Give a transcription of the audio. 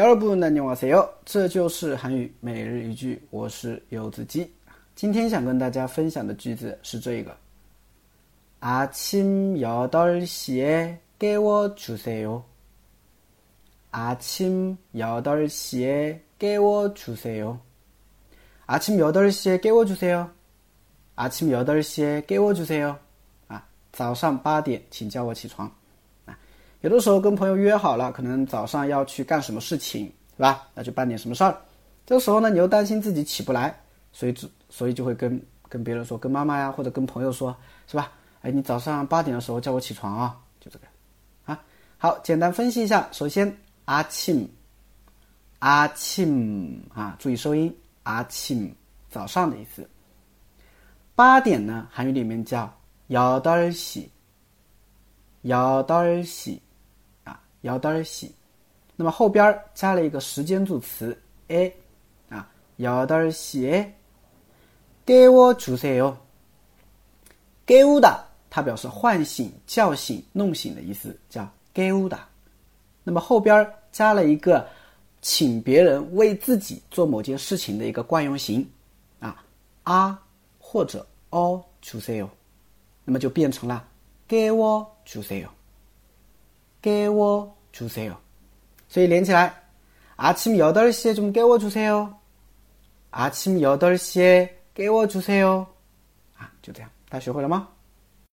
여러분 안녕하세요. 这就是韩语每日一句，我是柚子鸡。今天想跟大家分享的句子是这个：아침8시에깨워주세 요。 아침8시에깨워주세 요。 아침8시에깨워주세 요。 아침8시에깨워주세 요。 啊，早上八点，请叫我起床。 有的时候跟朋友约好了，可能早上要去干什么事情，是吧？要去办点什么事儿。这个时候呢，你又担心自己起不来，所以所以就会跟跟别人说，跟妈妈呀，或者跟朋友说，是吧？哎，你早上八点的时候叫我起床啊，就这个。啊，好，简单分析一下。首先，阿庆，阿庆啊，注意收音，阿庆，早上的意思。八点呢，韩语里面叫여덟 시， 여덟 시。 要得西，那么后边加了一个时间助词 a，啊，要得西，给我주세 요。 给我的，它表示唤醒、叫醒、弄醒的意思，叫给我的。那么后边加了一个请别人为自己做某件事情的一个惯用型，啊，啊或者哦주세 요， 那么就变成了给我주세 요。 给我주세 요， 所以连起来，아침여덟시에좀깨워주세 요。 아침여덟시에깨워주세 요。 啊，就这样，大家学会了吗？